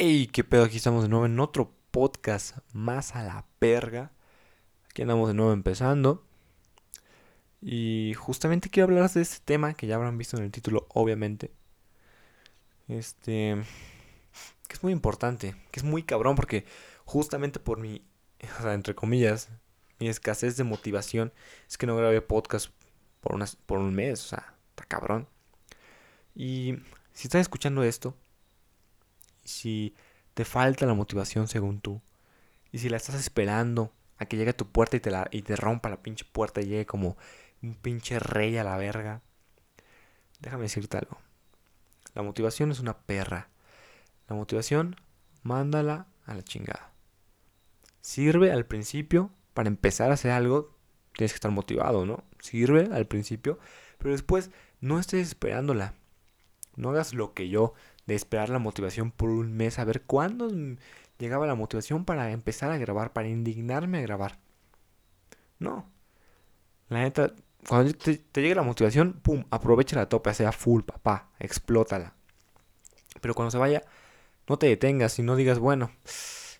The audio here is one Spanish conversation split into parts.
Hey, qué pedo, aquí estamos de nuevo en otro podcast más a la perga. Aquí andamos de nuevo empezando. Y justamente quiero hablar de este tema que ya habrán visto en el título, obviamente. Este. Que es muy importante, que es muy cabrón, porque justamente por mi. O sea, entre comillas, mi escasez de motivación es que no grabé podcast por, unas, por un mes. O sea, está cabrón. Y si estás escuchando esto, si te falta la motivación según tú, y si la estás esperando a que llegue a tu puerta y te, la, y te rompa la pinche puerta y llegue como un pinche rey a la verga, déjame decirte algo. La motivación es una perra. La motivación, mándala a la chingada. Sirve al principio para empezar a hacer algo, tienes que estar motivado, ¿no? Sirve al principio, pero después no estés esperándola. No hagas lo que yo de esperar la motivación por un mes, a ver cuándo llegaba la motivación para empezar a grabar, para indignarme a grabar. No. La neta, cuando te, llegue la motivación, pum, aprovecha la tope, sea full, papá, explótala. Pero cuando se vaya, no te detengas y no digas, bueno,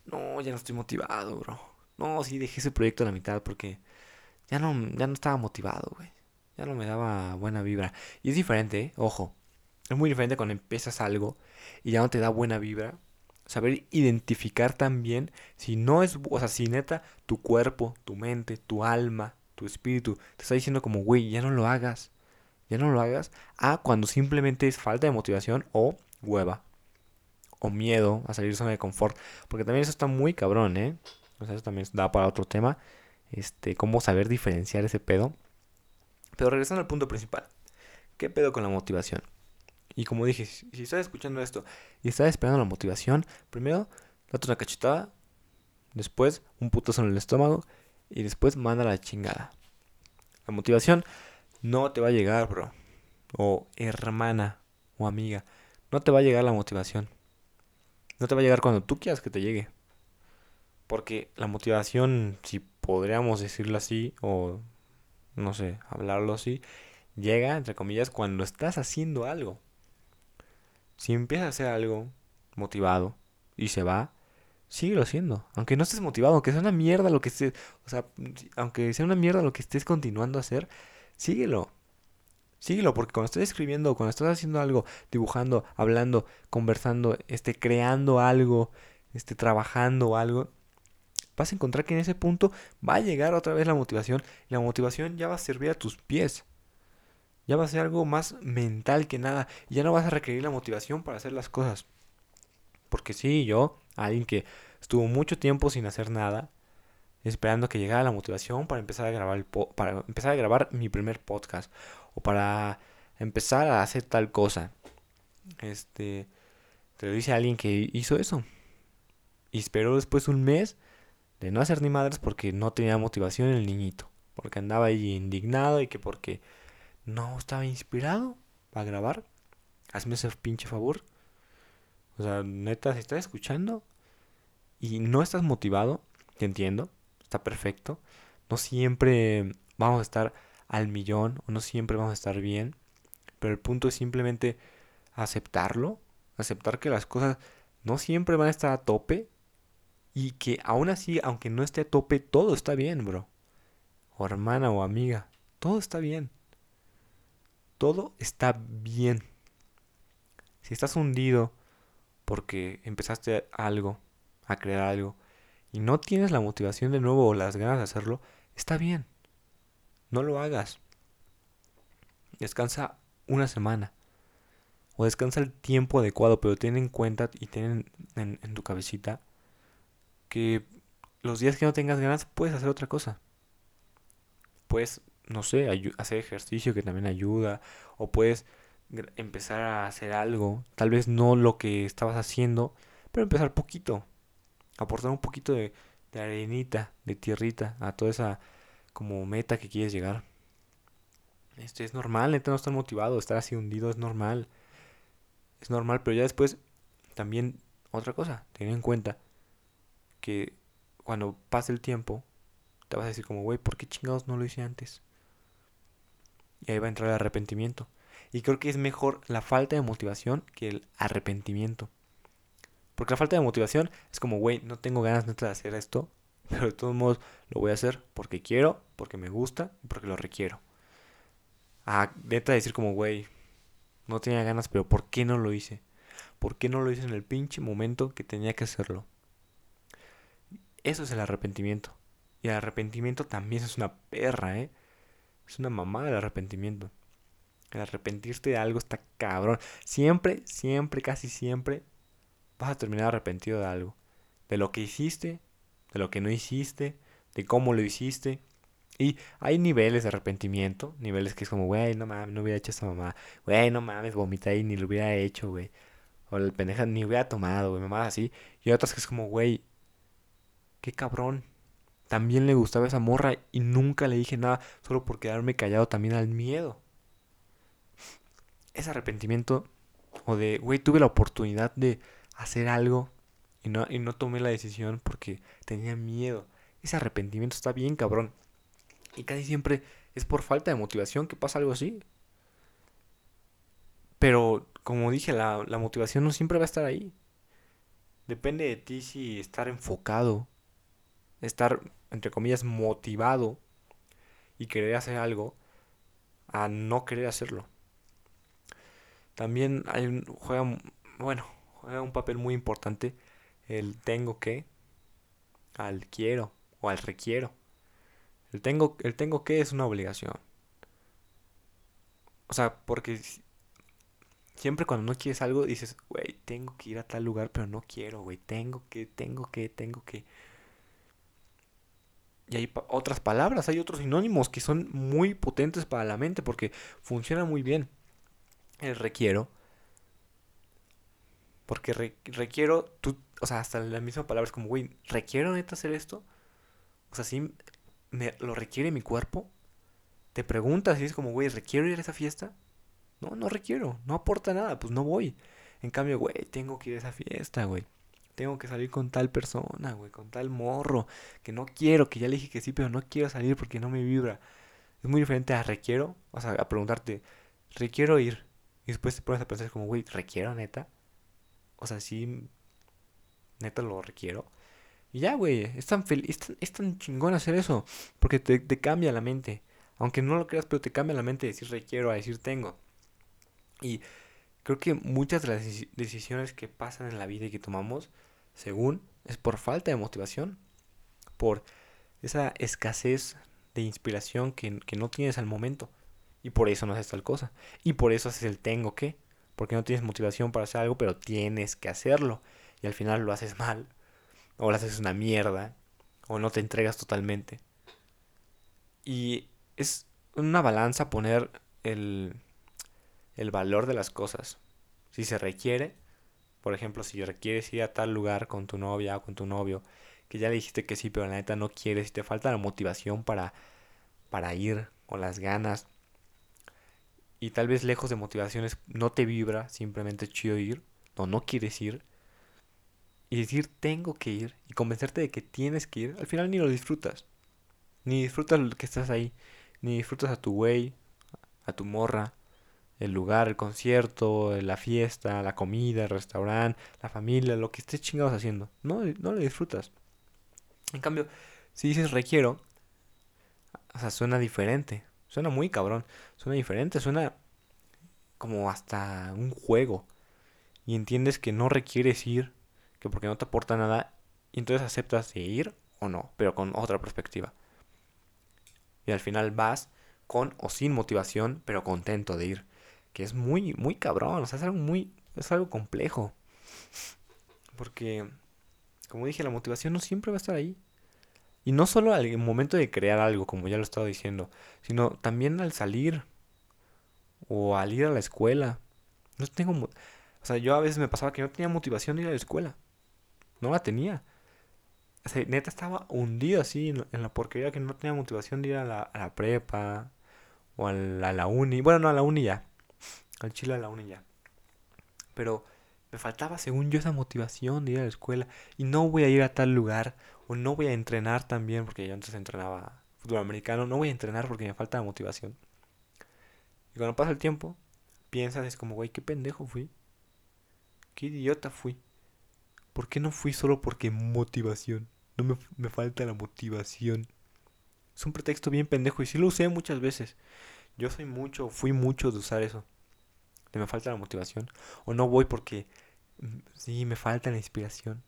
no, ya no estoy motivado, bro. No, sí, dejé ese proyecto a la mitad porque ya no, ya no estaba motivado, güey. Ya no me daba buena vibra. Y es diferente, ¿eh? ojo. Es muy diferente cuando empiezas algo y ya no te da buena vibra. Saber identificar también si no es, o sea, si neta tu cuerpo, tu mente, tu alma, tu espíritu te está diciendo como, güey, ya no lo hagas. Ya no lo hagas. A cuando simplemente es falta de motivación o hueva. O miedo a salir de zona de confort. Porque también eso está muy cabrón, ¿eh? O sea, eso también da para otro tema. Este, cómo saber diferenciar ese pedo. Pero regresando al punto principal. ¿Qué pedo con la motivación? Y como dije, si, estás escuchando esto y estás esperando la motivación, primero date una cachetada, después un putazo en el estómago y después manda la chingada. La motivación no te va a llegar, bro. O hermana o amiga. No te va a llegar la motivación. No te va a llegar cuando tú quieras que te llegue. Porque la motivación, si podríamos decirlo así, o no sé, hablarlo así, llega, entre comillas, cuando estás haciendo algo. Si empiezas a hacer algo motivado y se va, síguelo haciendo. Aunque no estés motivado, aunque sea una mierda lo que estés, o sea, aunque sea una mierda lo que estés continuando a hacer, síguelo. Síguelo, porque cuando estés escribiendo, cuando estás haciendo algo, dibujando, hablando, conversando, este, creando algo, este, trabajando algo, vas a encontrar que en ese punto va a llegar otra vez la motivación y la motivación ya va a servir a tus pies. Ya va a ser algo más mental que nada. Ya no vas a requerir la motivación para hacer las cosas. Porque sí, yo, alguien que estuvo mucho tiempo sin hacer nada, esperando que llegara la motivación para empezar a grabar el para empezar a grabar mi primer podcast o para empezar a hacer tal cosa. Este, te lo dice alguien que hizo eso. Y esperó después un mes de no hacer ni madres porque no tenía motivación el niñito, porque andaba ahí indignado y que porque no estaba inspirado para grabar. Hazme ese pinche favor. O sea, neta, si estás escuchando y no estás motivado, te entiendo, está perfecto. No siempre vamos a estar al millón o no siempre vamos a estar bien. Pero el punto es simplemente aceptarlo, aceptar que las cosas no siempre van a estar a tope y que aún así, aunque no esté a tope, todo está bien, bro. O hermana o amiga, todo está bien todo está bien. Si estás hundido porque empezaste algo, a crear algo, y no tienes la motivación de nuevo o las ganas de hacerlo, está bien. No lo hagas. Descansa una semana. O descansa el tiempo adecuado, pero ten en cuenta y ten en, tu cabecita que los días que no tengas ganas puedes hacer otra cosa. Puedes no sé, hacer ejercicio que también ayuda, o puedes empezar a hacer algo, tal vez no lo que estabas haciendo, pero empezar poquito, aportar un poquito de, de arenita, de tierrita a toda esa como meta que quieres llegar. Este es normal, neta no estar motivado, estar así hundido es normal. Es normal, pero ya después también otra cosa, ten en cuenta que cuando pase el tiempo te vas a decir como, güey, ¿por qué chingados no lo hice antes? Y ahí va a entrar el arrepentimiento. Y creo que es mejor la falta de motivación que el arrepentimiento. Porque la falta de motivación es como, güey, no tengo ganas de hacer esto, pero de todos modos lo voy a hacer porque quiero, porque me gusta y porque lo requiero. Ah, neta decir como, güey, no tenía ganas, pero ¿por qué no lo hice? ¿Por qué no lo hice en el pinche momento que tenía que hacerlo? Eso es el arrepentimiento. Y el arrepentimiento también es una perra, ¿eh? Es una mamada el arrepentimiento. El arrepentirte de algo está cabrón. Siempre, siempre, casi siempre vas a terminar arrepentido de algo. De lo que hiciste, de lo que no hiciste, de cómo lo hiciste. Y hay niveles de arrepentimiento, niveles que es como, güey, no mames, no hubiera hecho esa mamá. Güey, no mames, vomita y ni lo hubiera hecho, güey. O el pendeja ni hubiera tomado, güey, mamá así. Y otras que es como, güey, qué cabrón. También le gustaba esa morra y nunca le dije nada solo por quedarme callado también al miedo. Ese arrepentimiento o de, güey, tuve la oportunidad de hacer algo y no, y no tomé la decisión porque tenía miedo. Ese arrepentimiento está bien cabrón. Y casi siempre es por falta de motivación que pasa algo así. Pero, como dije, la, la motivación no siempre va a estar ahí. Depende de ti si estar enfocado, estar, entre comillas, motivado y querer hacer algo a no querer hacerlo. También hay un, juega, bueno, juega un papel muy importante el tengo que al quiero o al requiero. El tengo, el tengo que es una obligación. O sea, porque siempre cuando no quieres algo dices, güey, tengo que ir a tal lugar, pero no quiero, güey, tengo que, tengo que, tengo que. Y hay otras palabras, hay otros sinónimos que son muy potentes para la mente porque funcionan muy bien. El requiero. Porque requiero, tú, o sea, hasta la misma palabra es como, güey, ¿requiero neta hacer esto? O sea, sí, me, lo requiere mi cuerpo. Te preguntas y es como, güey, ¿requiero ir a esa fiesta? No, no requiero, no aporta nada, pues no voy. En cambio, güey, tengo que ir a esa fiesta, güey. Tengo que salir con tal persona, güey, con tal morro. Que no quiero, que ya le dije que sí, pero no quiero salir porque no me vibra. Es muy diferente a requiero, o sea, a preguntarte, requiero ir. Y después te pones a pensar como, güey, ¿requiero neta? O sea, sí, neta lo requiero. Y ya, güey, es tan, es, tan, es tan chingón hacer eso. Porque te, te, cambia la mente. Aunque no lo creas, pero te cambia la mente de decir requiero a decir tengo. Y creo que muchas de las decisiones que pasan en la vida y que tomamos, según, es por falta de motivación. Por esa escasez de inspiración que, que no tienes al momento. Y por eso no haces tal cosa. Y por eso haces el tengo que. Porque no tienes motivación para hacer algo, pero tienes que hacerlo. Y al final lo haces mal. O lo haces una mierda. O no te entregas totalmente. Y es una balanza poner el, el valor de las cosas. Si se requiere, por ejemplo, si requieres ir a tal lugar con tu novia o con tu novio, que ya le dijiste que sí, pero la neta no quieres y te falta la motivación para, para ir, o las ganas, y tal vez lejos de motivaciones no te vibra, simplemente es chido ir, o no quieres ir, y decir tengo que ir, y convencerte de que tienes que ir, al final ni lo disfrutas. Ni disfrutas que estás ahí, ni disfrutas a tu güey, a tu morra, el lugar, el concierto, la fiesta, la comida, el restaurante, la familia, lo que estés chingados haciendo. No, no lo disfrutas. En cambio, si dices requiero, o sea, suena diferente. Suena muy cabrón. Suena diferente, suena como hasta un juego. Y entiendes que no requieres ir, que porque no te aporta nada, y entonces aceptas de ir o no, pero con otra perspectiva. Y al final vas con o sin motivación, pero contento de ir. Que es muy, muy cabrón, o sea, es algo muy, es algo complejo. Porque, como dije, la motivación no siempre va a estar ahí. Y no solo al momento de crear algo, como ya lo he estado diciendo, sino también al salir o al ir a la escuela. No tengo... O sea, yo a veces me pasaba que no tenía motivación de ir a la escuela. No la tenía. O sea, neta estaba hundido así en, la porquería que no tenía motivación de ir a la, prepa o a la, a la, uni. Bueno, no, a la uni ya. Al chile a la uni ya. Pero me faltaba, según yo, esa motivación de ir a la escuela. Y no voy a ir a tal lugar. O no voy a entrenar también, porque yo antes entrenaba fútbol americano. No voy a entrenar porque me falta motivación. Y cuando pasa el tiempo, piensas, es como, güey, qué pendejo fui. Qué idiota fui. ¿Por qué no fui solo porque motivación? No me, me falta la motivación. Es un pretexto bien pendejo y sí lo usé muchas veces. Yo soy mucho, fui mucho de usar eso. Me falta la motivación. O no voy porque mm, sí, me falta la inspiración.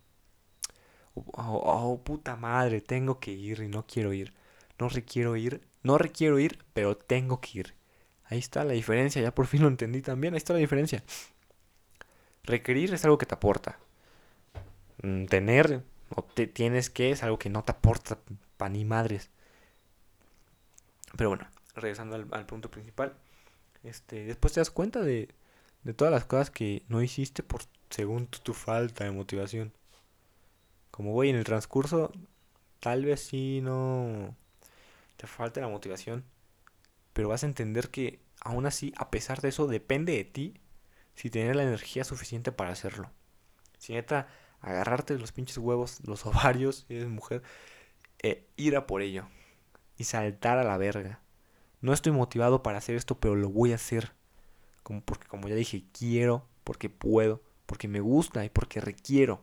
O, oh, puta madre, tengo que ir y no quiero ir. No requiero ir, no requiero ir, pero tengo que ir. Ahí está la diferencia, ya por fin lo entendí también, ahí está la diferencia. Requerir es algo que te aporta. Mm, tener o te tienes que es algo que no te aporta pa' ni madres. Pero bueno, regresando al, punto principal, este, después te das cuenta de, de todas las cosas que no hiciste por según tu, falta de motivación. Como voy en el transcurso, tal vez sí no te falta la motivación, pero vas a entender que aún así, a pesar de eso, depende de ti si tienes la energía suficiente para hacerlo. Si neta, agarrarte los pinches huevos, los ovarios, eres mujer, e ir a por ello y saltar a la verga. No estoy motivado para hacer esto, pero lo voy a hacer. Como porque como ya dije, quiero, porque puedo, porque me gusta y porque requiero.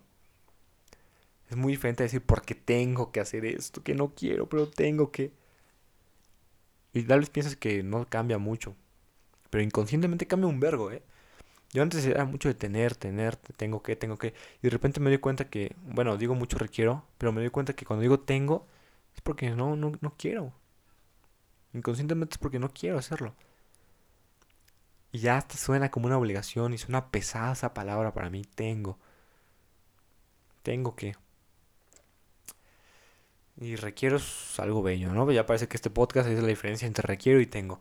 Es muy diferente decir porque tengo que hacer esto, que no quiero, pero tengo que. Y tal vez piensas que no cambia mucho. Pero inconscientemente cambia un vergo, ¿eh? Yo antes era mucho de tener, tener, tengo que, tengo que. Y de repente me doy cuenta que, bueno, digo mucho requiero, pero me doy cuenta que cuando digo tengo, es porque no, no, no quiero. Inconscientemente es porque no quiero hacerlo. Y ya hasta suena como una obligación y suena pesada esa palabra para mí. Tengo. Tengo que. Y requiero es algo bello, ¿no? Ya parece que este podcast es la diferencia entre requiero y tengo.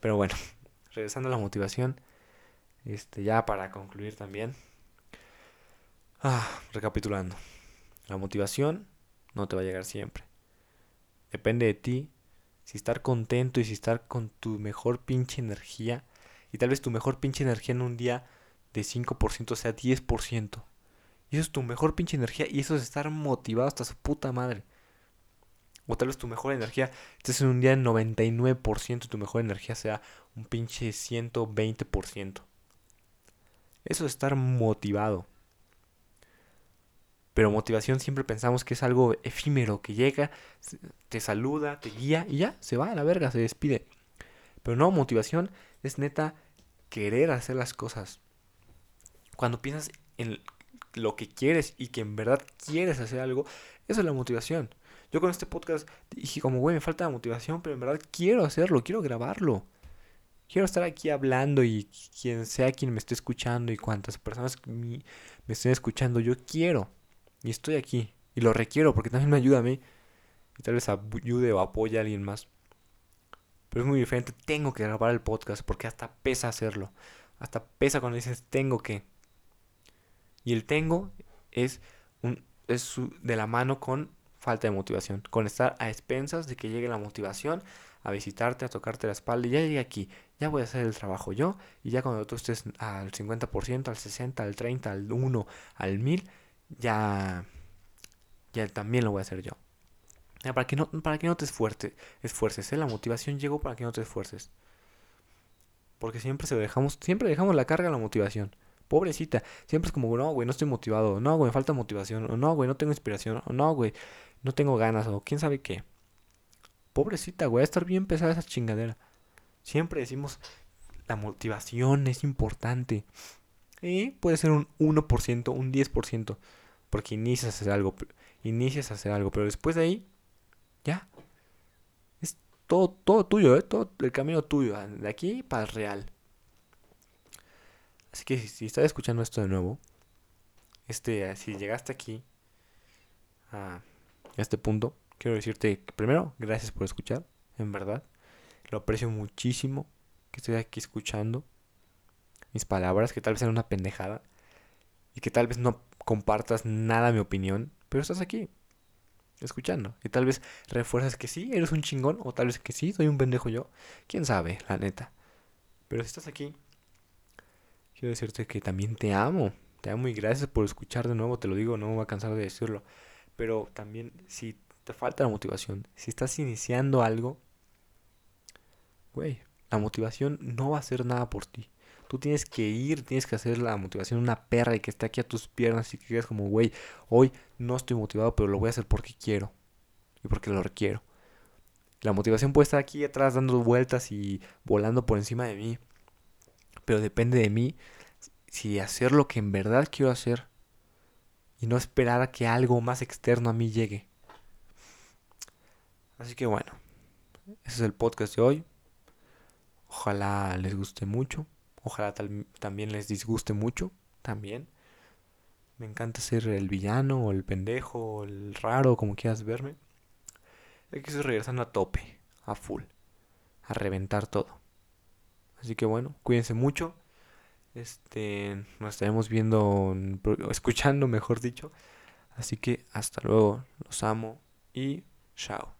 Pero bueno, regresando a la motivación. Este, ya para concluir también. Ah, recapitulando. La motivación no te va a llegar siempre. Depende de ti si estar contento y si estar con tu mejor pinche energía. Y tal vez tu mejor pinche energía en un día de 5% sea 10%. Y eso es tu mejor pinche energía y eso es estar motivado hasta su puta madre. O tal vez tu mejor energía estés en un día de 99% y tu mejor energía sea un pinche 120%. Eso es estar motivado. Pero motivación siempre pensamos que es algo efímero, que llega, te saluda, te guía y ya, se va a la verga, se despide. Pero no, motivación es neta querer hacer las cosas. Cuando piensas en lo que quieres y que en verdad quieres hacer algo, eso es la motivación. Yo con este podcast dije como, güey, me falta la motivación, pero en verdad quiero hacerlo, quiero grabarlo. Quiero estar aquí hablando y quien sea quien me esté escuchando y cuantas personas me, me estén escuchando, yo quiero. Y estoy aquí. Y lo requiero porque también me ayuda a mí. Y tal vez ayude o apoye a alguien más. Pero es muy diferente. Tengo que grabar el podcast porque hasta pesa hacerlo. Hasta pesa cuando dices tengo que. Y el tengo es, un, es de la mano con falta de motivación. Con estar a expensas de que llegue la motivación a visitarte, a tocarte la espalda. Y ya llegué aquí. Ya voy a hacer el trabajo yo. Y ya cuando tú estés al 50%, al 60%, al 30%, al 1%, al 1000% ya, ya también lo voy a hacer yo. para, que no, para que no te esfuerces, esfuerces ¿eh? la motivación llegó para que no te esfuerces. Porque siempre se dejamos, siempre dejamos la carga a la motivación. Pobrecita, siempre es como, no, güey, no estoy motivado, no, güey, me falta motivación, o no, güey, no tengo inspiración, o no, güey, no tengo ganas, o quién sabe qué. Pobrecita, güey, a estar bien pesada esa chingadera. Siempre decimos, la motivación es importante. Y puede ser un 1%, un 10%, porque inicias a hacer algo, inicias a hacer algo, pero después de ahí, ya. Es todo, todo tuyo, ¿eh? todo el camino tuyo, de aquí para el real. Así que si, estás escuchando esto de nuevo, este, si llegaste aquí a este punto, quiero decirte que primero, gracias por escuchar, en verdad. Lo aprecio muchísimo que estés aquí escuchando mis palabras, que tal vez sean una pendejada y que tal vez no compartas nada mi opinión, pero estás aquí, escuchando. Y tal vez refuerzas que sí, eres un chingón, o tal vez que sí, soy un pendejo yo. Quién sabe, la neta. Pero si estás aquí, quiero decirte que también te amo. Te amo y gracias por escuchar de nuevo, te lo digo, no me voy a cansar de decirlo. Pero también si te falta la motivación, si estás iniciando algo, güey, la motivación no va a hacer nada por ti. Tú tienes que ir, tienes que hacer la motivación una perra y que esté aquí a tus piernas y que digas como, güey, hoy no estoy motivado, pero lo voy a hacer porque quiero y porque lo requiero. La motivación puede estar aquí atrás dando vueltas y volando por encima de mí, pero depende de mí si hacer lo que en verdad quiero hacer y no esperar a que algo más externo a mí llegue. Así que bueno, ese es el podcast de hoy. Ojalá les guste mucho. Ojalá también les disguste mucho. También. Me encanta ser el villano o el pendejo o el raro, como quieras verme. Hay que ir regresando a tope, a full, a reventar todo. Así que bueno, cuídense mucho. Este, nos estaremos viendo, escuchando, mejor dicho. Así que hasta luego, los amo y chao.